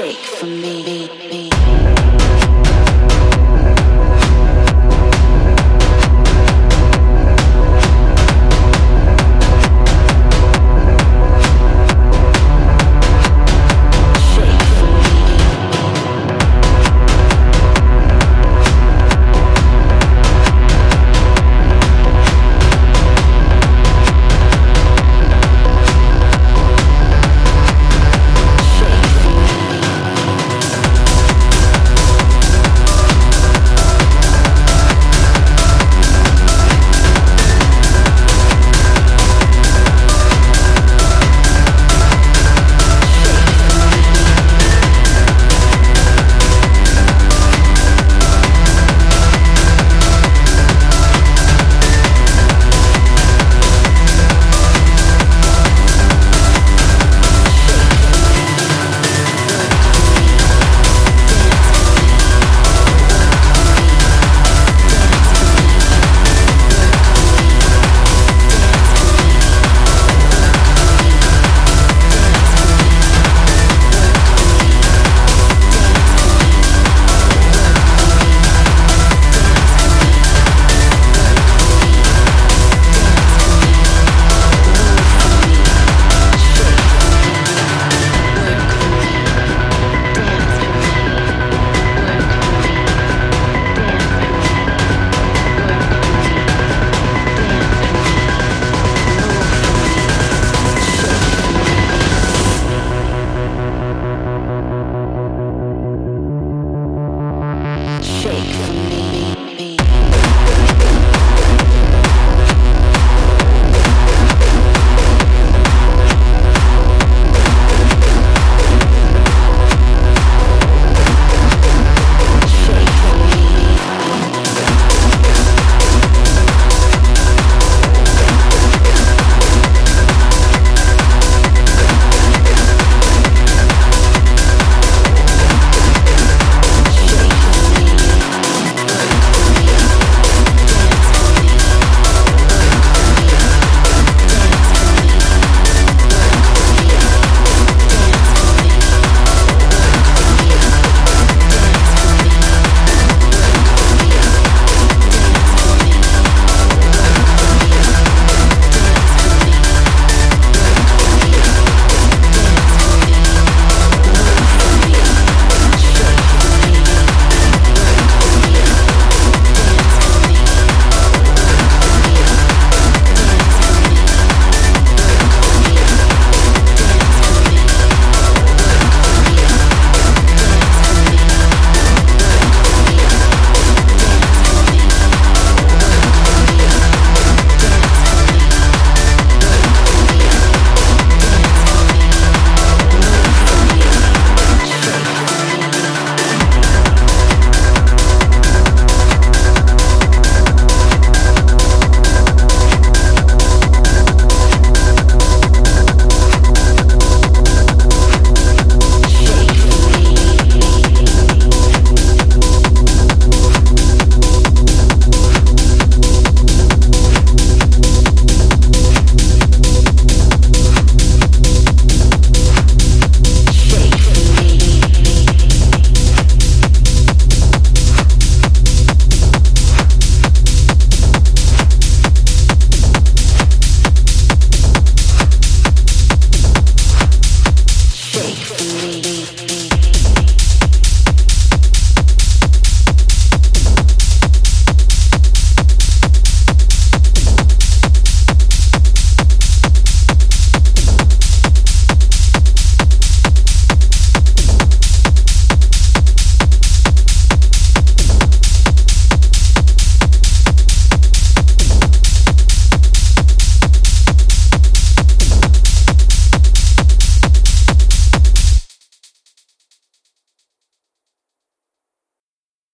shake for me. me, me.